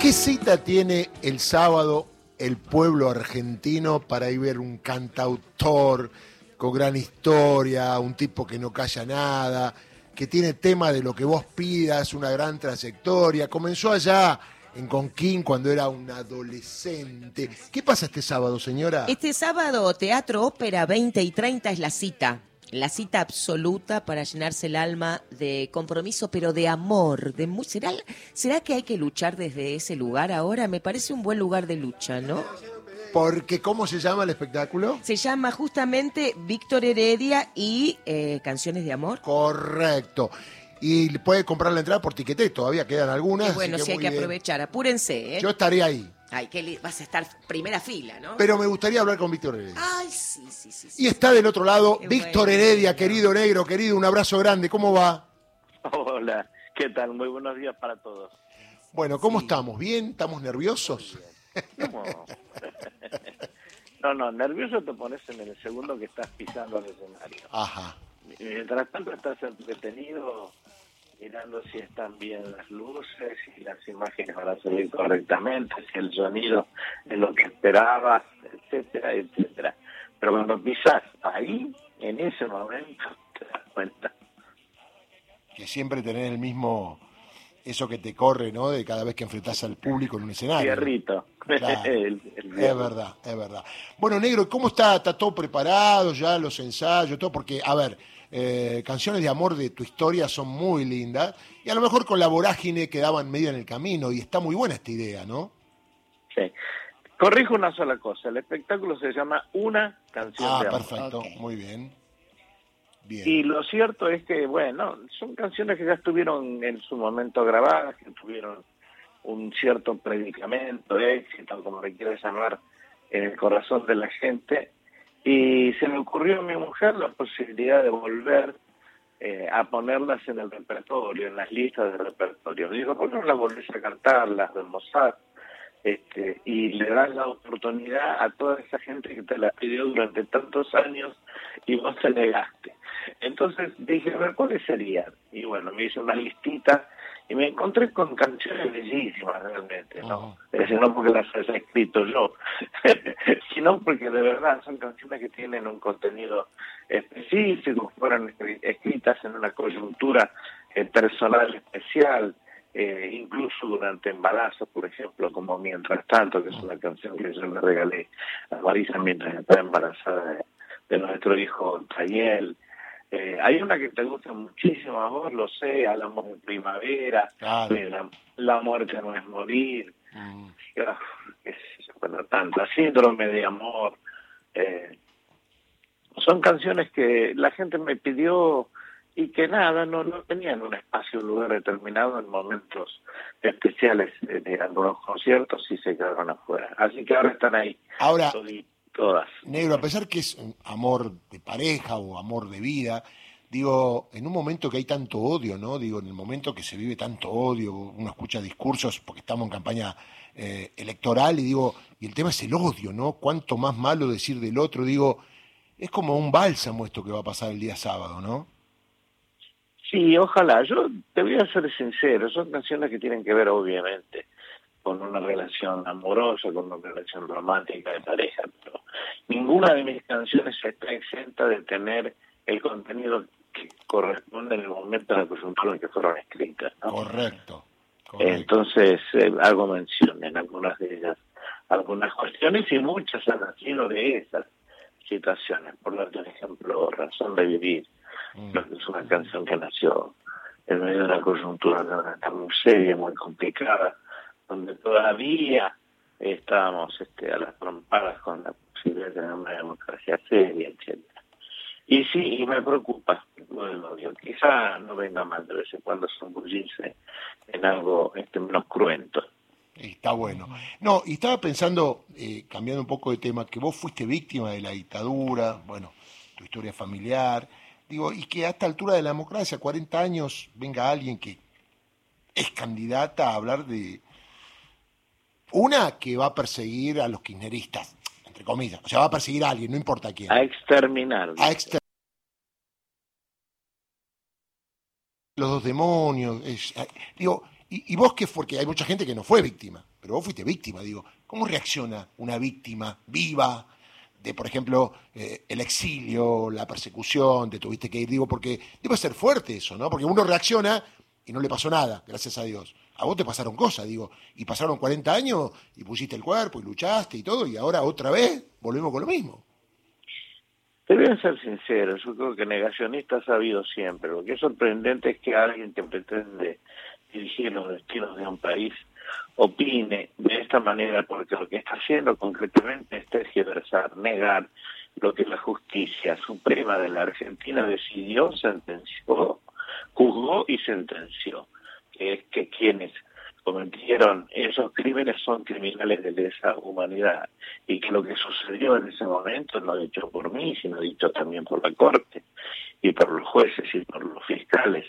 ¿Qué cita tiene el sábado el pueblo argentino para ir ver un cantautor con gran historia, un tipo que no calla nada, que tiene tema de lo que vos pidas, una gran trayectoria? Comenzó allá en Conquín cuando era un adolescente. ¿Qué pasa este sábado, señora? Este sábado, Teatro Ópera 20 y 30 es la cita. La cita absoluta para llenarse el alma de compromiso, pero de amor. De ¿Será, ¿Será que hay que luchar desde ese lugar ahora? Me parece un buen lugar de lucha, ¿no? Porque, ¿cómo se llama el espectáculo? Se llama justamente Víctor Heredia y eh, Canciones de Amor. Correcto. Y puede comprar la entrada por tiquete, todavía quedan algunas. Y bueno, sí hay muy que bien. aprovechar. Apúrense, ¿eh? Yo estaré ahí, Ay, que vas a estar primera fila, ¿no? pero me gustaría hablar con Víctor Heredia. Ay, sí, sí, sí. sí. Y está del otro lado Qué Víctor bueno. Heredia, querido negro, querido, un abrazo grande, ¿cómo va? Hola, ¿qué tal? Muy buenos días para todos. Bueno, ¿cómo estamos? ¿Bien? ¿Estamos nerviosos? ¿Cómo? No, no, nervioso te pones en el segundo que estás pisando el escenario. Ajá. Mientras tanto estás entretenido mirando si están bien las luces, si las imágenes van a salir correctamente, si el sonido es lo que esperabas, etcétera, etcétera. Pero cuando pisas ahí, en ese momento, te das cuenta. Que siempre tenés el mismo, eso que te corre, ¿no? De cada vez que enfrentás al público en un escenario. Fierrito. Claro. El- el Es verdad, es verdad. Bueno, negro, ¿cómo está? ¿Está todo preparado ya, los ensayos, todo? Porque, a ver, eh, canciones de amor de tu historia son muy lindas y a lo mejor con la vorágine quedaban medio en el camino y está muy buena esta idea, ¿no? Sí. Corrijo una sola cosa. El espectáculo se llama Una canción Ah, de amor. perfecto, Ok. muy bien. Bien. Y lo cierto es que, bueno, son canciones que ya estuvieron en su momento grabadas, que tuvieron un cierto predicamento, éxito, como le quieras llamar, en el corazón de la gente. Y se me ocurrió a mi mujer la posibilidad de volver eh, a ponerlas en el repertorio, en las listas de repertorio. Digo, ¿por qué no las volvés a cantar, las de Mozart? Este, y le das la oportunidad a toda esa gente que te la pidió durante tantos años y vos te negaste. Entonces dije, a ver, ¿cuáles serían? Y bueno, me hice una listita y me encontré con canciones bellísimas realmente, ¿no? Ajá. Es decir, no porque las haya escrito yo, sino porque de verdad son canciones que tienen un contenido específico, fueron escri- escritas en una coyuntura eh, personal especial, eh, incluso durante embarazos, por ejemplo, como Mientras Tanto, que es una canción que yo le regalé a Marisa mientras estaba embarazada de, de nuestro hijo Tayel. Eh, hay una que te gusta muchísimo a vos, lo sé, Al amor de primavera, Claro. eh, la, la muerte no es morir, Mm. Ah, yo, bueno, tanta síndrome de amor. eh, son canciones que la gente me pidió y que nada, no, no tenían un espacio, un lugar determinado en momentos especiales eh, de algunos conciertos y se quedaron afuera. Así que ahora están ahí, Ahora, todas. negro, a pesar que es un amor de pareja o amor de vida, digo, en un momento que hay tanto odio, ¿no? Digo, en el momento que se vive tanto odio, uno escucha discursos porque estamos en campaña eh, electoral y digo, y el tema es el odio, ¿no? Cuánto más malo decir del otro, digo, es como un bálsamo esto que va a pasar el día sábado, ¿no? Sí, ojalá. Yo te voy a ser sincero, son canciones que tienen que ver obviamente con una relación amorosa, con una relación romántica de pareja, pero ninguna de mis canciones está exenta de tener el contenido que corresponde en el momento de la coyuntura en que fueron escritas. ¿no? Correcto. correcto. Entonces eh, hago mención en algunas de ellas, algunas cuestiones y muchas han sido de esas situaciones. Por un ejemplo, Razón de Vivir, Mm. que es una canción que nació en medio de una coyuntura ahora está muy seria, muy complicada, donde todavía estábamos este, a las trompadas con la de democracia seria, etcétera. Y sí, y me preocupa lo del. Quizá no venga mal de vez en cuando zambullirse en algo este, menos cruento. Está bueno. No, y estaba pensando, eh, cambiando un poco de tema, que vos fuiste víctima de la dictadura, bueno, tu historia familiar, digo, y que a esta altura de la democracia, 40 años, venga alguien que es candidata a hablar de una que va a perseguir a los kirchneristas, entre comillas, o sea, va a perseguir a alguien, no importa quién, A exterminar. a exter- los dos demonios, es- eh, digo, Y, vos que porque hay mucha gente que no fue víctima, pero vos fuiste víctima, digo, ¿cómo reacciona una víctima viva de, por ejemplo, eh, el exilio, la persecución, te tuviste que ir, digo, porque debe ser fuerte eso, ¿no? Porque uno reacciona y no le pasó nada, gracias a Dios. A vos te pasaron cosas, digo, y pasaron 40 años y pusiste el cuerpo y luchaste y todo, y ahora otra vez volvemos con lo mismo. Te voy a ser sincero, yo creo que negacionistas ha habido siempre. Lo que es sorprendente es que alguien que pretende dirigir los destinos de un país opine de esta manera, porque lo que está haciendo concretamente es tergiversar, negar lo que la justicia suprema de la Argentina decidió, sentenció, juzgó y sentenció, que es que quienes cometieron esos crímenes son criminales de lesa humanidad y que lo que sucedió en ese momento, no dicho por mí, sino dicho también por la Corte y por los jueces y por los fiscales,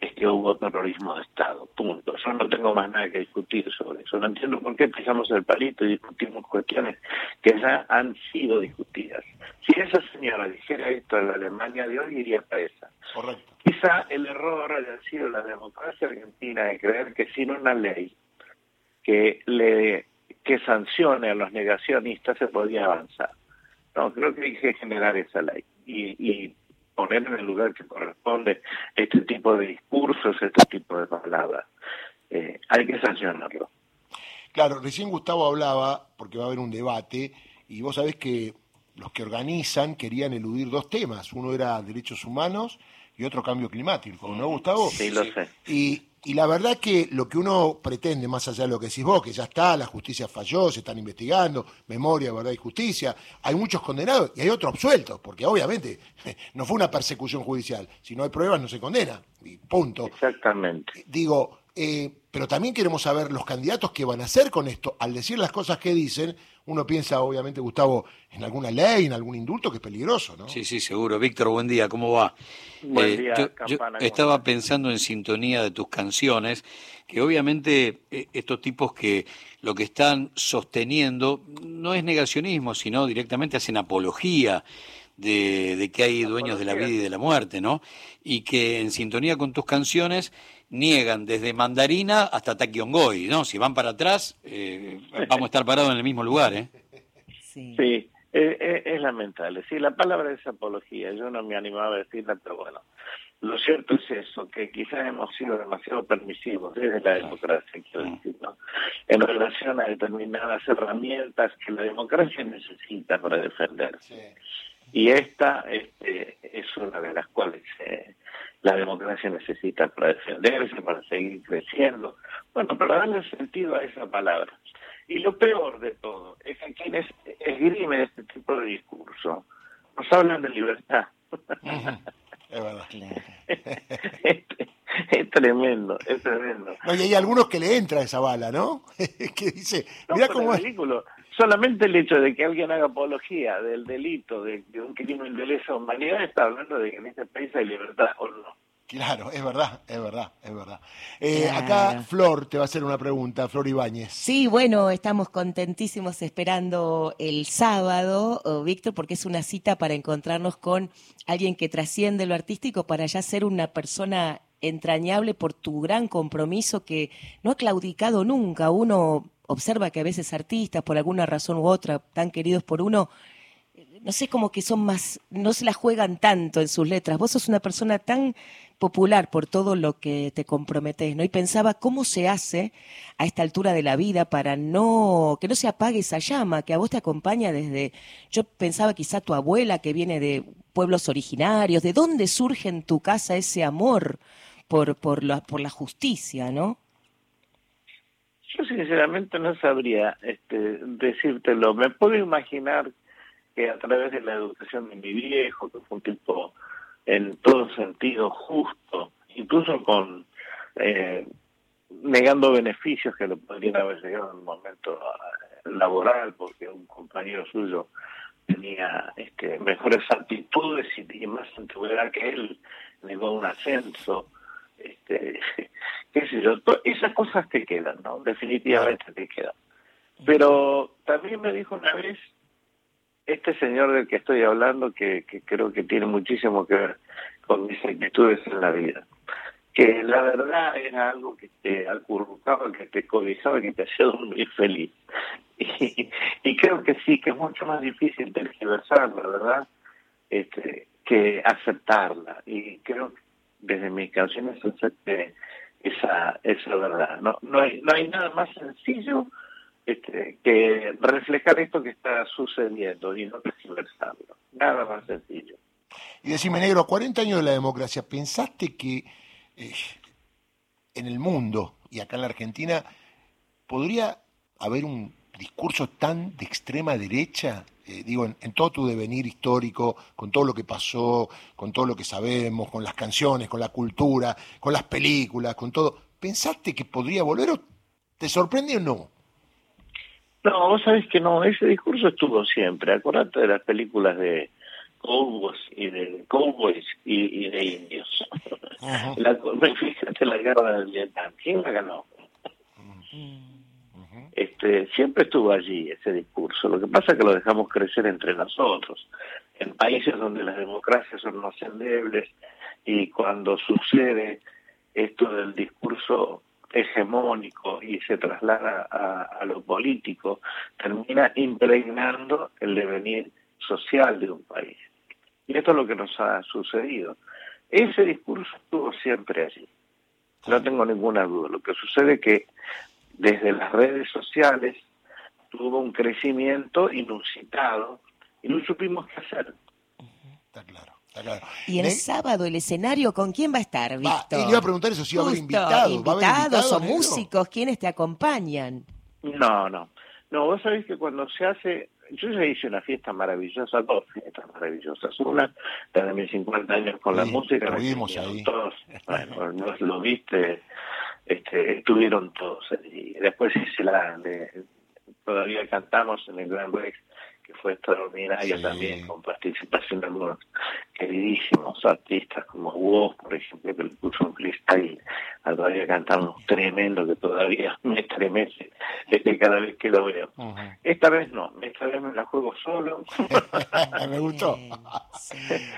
es que hubo terrorismo de Estado, punto. Yo no tengo más nada que discutir sobre eso. No entiendo por qué pisamos el palito y discutimos cuestiones que ya han sido discutidas. Si esa señora dijera esto en la Alemania de hoy, iría presa. Correcto. El error haya sido la democracia argentina de creer que sin una ley que le que sancione a los negacionistas se podía avanzar. No, creo que hay que generar esa ley y, y poner en el lugar que corresponde este tipo de discursos, este tipo de palabras. Eh, hay que sancionarlo. Claro, recién Gustavo hablaba, porque va a haber un debate, y vos sabés que los que organizan querían eludir dos temas. Uno era derechos humanos y otro cambio climático, ¿no, Gustavo? Sí, lo sé. Y, y la verdad que lo que uno pretende, más allá de lo que decís vos, que ya está, la justicia falló, se están investigando, memoria, verdad y justicia, hay muchos condenados y hay otros absueltos, porque obviamente no fue una persecución judicial, si no hay pruebas no se condena, y punto. Exactamente. Digo, eh, pero también queremos saber los candidatos que van a hacer con esto. Al decir las cosas que dicen, uno piensa, obviamente, Gustavo, en alguna ley, en algún indulto que es peligroso, ¿no? Sí, sí, seguro. Víctor, buen día, ¿cómo va? Buen eh, día, yo, estaba pensando en sintonía de tus canciones, que obviamente eh, estos tipos que lo que están sosteniendo no es negacionismo, sino directamente hacen apología de, de que hay dueños de la vida y de la muerte, ¿no? Y que en sintonía con tus canciones niegan desde Mandarina hasta Taquiongoy, ¿no? Si van para atrás, eh, vamos a estar parados en el mismo lugar, ¿eh? Sí, sí eh, eh, es, lamentable. Sí, la palabra es apología, yo no me animaba a decirla, pero bueno, lo cierto es eso, que quizás hemos sido demasiado permisivos desde la democracia, quiero decir, ¿no? En relación a determinadas herramientas que la democracia necesita para defenderse. Y esta este, es una de las cuales la democracia necesita para defenderse, para seguir creciendo. Bueno, para darle sentido a esa palabra. Y lo peor de todo es que quienes esgrimen este tipo de discurso nos hablan de libertad. Es verdad. es, tremendo, es tremendo. y hay algunos que le entra esa bala, ¿no? que dice, mira cómo es. Ridículo. Solamente el hecho de que alguien haga apología del delito, de, un crimen de lesa humanidad, está hablando de que en este país hay libertad o no. Claro, es verdad, es verdad, es verdad. Eh, acá Flor te va a hacer una pregunta, Flor Ibáñez. Sí, bueno, estamos contentísimos esperando el sábado, oh, Víctor, porque es una cita para encontrarnos con alguien que trasciende lo artístico para ya ser una persona entrañable por tu gran compromiso que no ha claudicado nunca. Uno observa que a veces artistas, por alguna razón u otra, tan queridos por uno, no sé, como que son más, no se la juegan tanto en sus letras. Vos sos una persona tan popular por todo lo que te comprometes, ¿no? Y pensaba cómo se hace a esta altura de la vida para no, que no se apague esa llama, que a vos te acompaña desde, yo pensaba quizá tu abuela que viene de pueblos originarios, ¿de dónde surge en tu casa ese amor por, por, la, por la justicia, no? Yo sinceramente no sabría este, decírtelo. Me puedo imaginar que a través de la educación de mi viejo, que fue un tipo en todo sentido justo, incluso con eh, negando beneficios que le podrían haber llegado en un momento eh, laboral, porque un compañero suyo tenía este, mejores actitudes y, más antigüedad que él, negó un ascenso, este, qué sé yo, esas cosas te quedan, ¿no? Definitivamente te quedan. Pero también me dijo una vez este señor del que estoy hablando, que, creo que tiene muchísimo que ver con mis actitudes en la vida, que la verdad era algo que te acurrucaba, que te cobijaba, que te hacía dormir feliz. Y, creo que sí, que es mucho más difícil tergiversar la verdad este, que aceptarla. Y creo que desde mis canciones esa, esa verdad. No, no, hay, no hay nada más sencillo este, que reflejar esto que está sucediendo y no tergiversarlo. Nada más sencillo. Y decime, negro, a 40 años de la democracia, ¿pensaste que eh, en el mundo y acá en la Argentina podría haber un discurso tan de extrema derecha, eh, digo, en, todo tu devenir histórico, con todo lo que pasó, con todo lo que sabemos, con las canciones, con la cultura, con las películas, con todo, ¿pensaste que podría volver o te sorprende o no? No, vos sabés que no, ese discurso estuvo siempre. Acordate de las películas de cowboys y de cowboys y, de indios. La, fíjate la guerra del Vietnam, ¿quién la ganó? Este, siempre estuvo allí ese discurso. Lo que pasa es que lo dejamos crecer entre nosotros. En países donde las democracias son más endebles y cuando sucede esto del discurso hegemónico y se traslada a, a lo político, termina impregnando el devenir social de un país. Y esto es lo que nos ha sucedido. Ese discurso estuvo siempre allí. No tengo ninguna duda. Lo que sucede es que desde las redes sociales tuvo un crecimiento inusitado y no supimos qué hacer. Está claro. Está claro. Y el sábado el escenario, ¿con quién va a estar, Víctor? y le iba a preguntar eso, si va a haber invitados. ¿Invitados o músicos? ¿Quiénes te acompañan? No, no. No, vos sabés que cuando se hace yo ya hice una fiesta maravillosa, dos fiestas maravillosas. Una, la de mis 50 años con la música. Lo vimos ahí. Todos, bueno, no lo viste, este, estuvieron todos. Y después hice la de, todavía cantamos en el Gran Rex que fue extraordinaria también, con participación de algunos queridísimos artistas como vos, por ejemplo, que le puso un freestyle a todavía cantamos tremendo que todavía me estremece cada vez que lo veo. Esta vez no, esta vez me la juego solo. me gustó.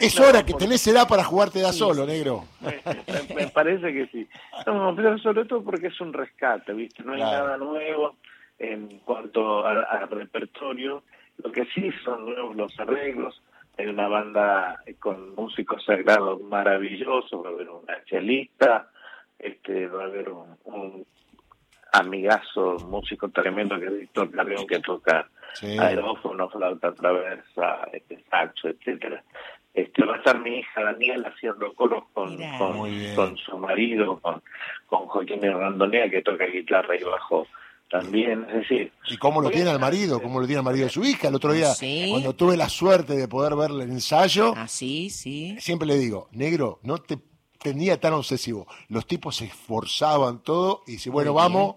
Es hora que tenés edad para jugarte da solo, negro. Me, parece que sí. No, pero sobre todo porque es un rescate, ¿viste? No hay nada nuevo en cuanto al repertorio lo que sí son nuevos los arreglos. Hay una banda con músicos sagrados maravillosos, va a haber una chelista, este, va a haber un, amigazo, músico tremendo que es Víctor Carrión que toca aerófono, flauta traversa, este, saxo, etcétera. Este, va a estar mi hija Daniela haciendo coros con, con, su marido, con, con Joaquín Randonea que toca guitarra y bajo también, es decir... ¿Y cómo lo tiene al marido? ¿Cómo lo tiene al marido de su hija? El otro día, cuando tuve la suerte de poder ver el ensayo, ah, sí, sí. siempre le digo, negro, no te tenía tan obsesivo. Los tipos se esforzaban todo y dice, bueno, vamos...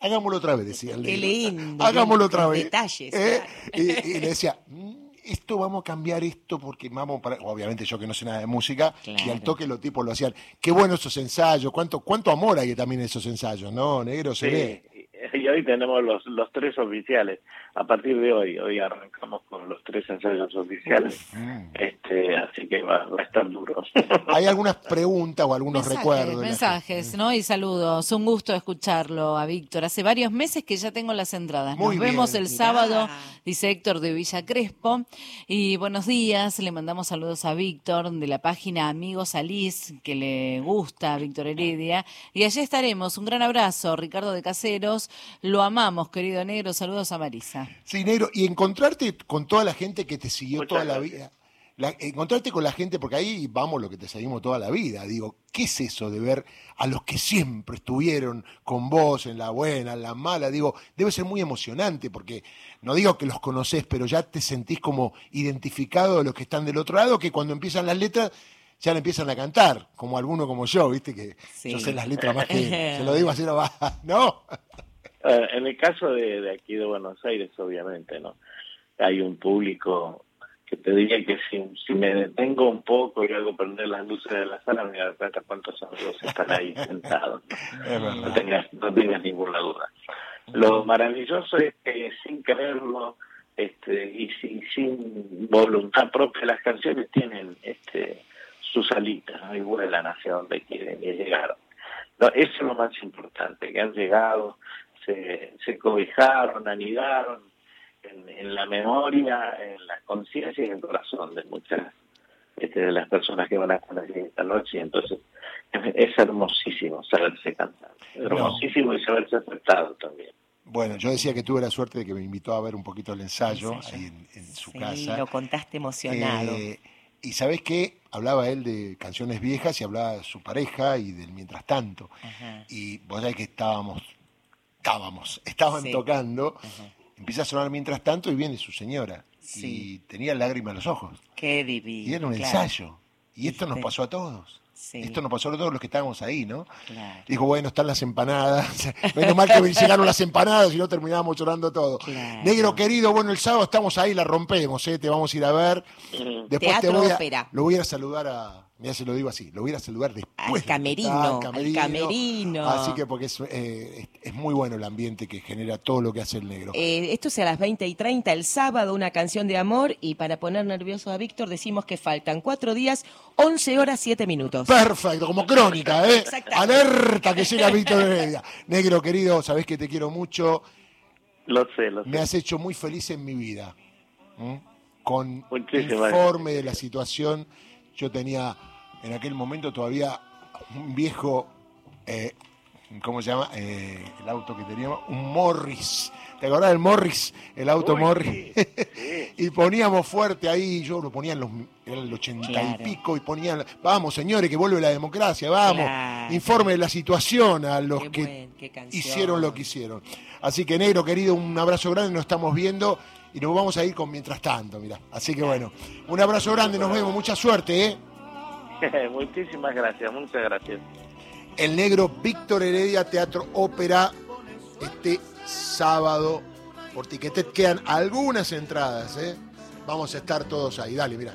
Hagámoslo otra vez, decía el Qué lindo. Hagámoslo otra vez. Detalles. ¿Eh? Y, le decía, mm, esto vamos a cambiar esto porque vamos para... Obviamente yo que no sé nada de música, y al toque los tipos lo hacían. Qué bueno esos ensayos, cuánto, cuánto amor hay también en esos ensayos, ¿no, negro? Se ve y hoy tenemos los, los tres oficiales. A partir de hoy, hoy arrancamos con los tres ensayos oficiales. Mm. Este, así que va, a estar duro. ¿Hay algunas preguntas o algunos recuerdos? Mensajes, ¿no? Y saludos. Un gusto escucharlo a Víctor. Hace varios meses que ya tengo las entradas. Nos vemos el sábado, dice Héctor de Villa Crespo. Y buenos días. Le mandamos saludos a Víctor de la página Amigos Alice, que le gusta a Víctor Heredia. Y allí estaremos. Un gran abrazo, Ricardo de Caseros. Lo amamos, querido negro. Saludos a Marisa. Sí, negro. Y encontrarte con toda la gente que te siguió toda la vida. encontrarte con la gente, porque ahí vamos lo que te seguimos toda la vida. Digo, ¿qué es eso de ver a los que siempre estuvieron con vos en la buena, en la mala? Digo, debe ser muy emocionante, porque no digo que los conoces, pero ya te sentís como identificado de los que están del otro lado, que cuando empiezan las letras ya le empiezan a cantar, como alguno como yo, viste, que yo sé las letras más que, se lo digo así, ¿no? Eh, en el caso de, de, aquí de Buenos Aires, obviamente, ¿no? Hay un público que te diría que si, si me detengo un poco y hago prender las luces de la sala, me da cuenta cuántos amigos están ahí sentados. ¿no? tengas, no tengas ninguna duda. Lo maravilloso es que sin quererlo este, y sin, sin voluntad propia, las canciones tienen este sus alitas y vuelan hacia donde quieren y llegaron. No, eso es lo más importante, que han llegado, se, se cobijaron, anidaron en, la memoria, en la conciencia y en el corazón de muchas este, de las personas que van a estar aquí esta noche. Entonces, es, hermosísimo saberse cantar, hermosísimo y saberse aceptado también. Bueno, yo decía que tuve la suerte de que me invitó a ver un poquito el ensayo, ahí en, su sí, casa. lo contaste emocionado. Eh, y sabes qué, hablaba él de canciones viejas y hablaba de su pareja y del mientras tanto. Y vos sabés que estábamos, estábamos, estaban tocando, empieza a sonar mientras tanto y viene su señora. Y tenía lágrimas en los ojos. Qué divino. Y era un ensayo. Y esto nos pasó a todos. Esto nos pasó a todos los que estábamos ahí, ¿no? Dijo, bueno, están las empanadas. Menos mal que llegaron las empanadas y no terminábamos llorando todo. Negro querido, bueno, el sábado estamos ahí, la rompemos, ¿eh? te vamos a ir a ver. Después te voy a, lo voy a saludar a, Mira, se lo digo así, lo voy a saludar después. Al camerino, al camerino, Así que porque eh, es, muy bueno el ambiente que genera todo lo que hace el negro. Eh, esto es a las 20 y 30 el sábado, una canción de amor. Y para poner nervioso a Víctor, decimos que faltan cuatro días, 11 horas, 7 minutos. Perfecto, como crónica, ¿eh? Alerta que llega Víctor Heredia. Negro querido, sabés que te quiero mucho. Lo sé, lo sé. Me has hecho muy feliz en mi vida. Con informe de la situación yo tenía en aquel momento todavía un viejo, eh, ¿cómo se llama? Eh, el auto que teníamos, un Morris. ¿Te acordás del Morris? El auto Morris. y poníamos fuerte ahí, yo lo ponía en los el ochenta y pico y ponían, vamos señores, que vuelve la democracia, vamos, informe de la situación a los que hicieron lo que hicieron. Así que negro querido, un abrazo grande, nos estamos viendo y nos vamos a ir con mientras tanto, mira. Así que bueno, un abrazo grande, nos vemos, mucha suerte, ¿eh? Muchísimas gracias, muchas gracias. El negro Víctor Heredia Teatro Ópera este sábado. Por Tiquetet quedan algunas entradas, ¿eh? Vamos a estar todos ahí. Dale, mira.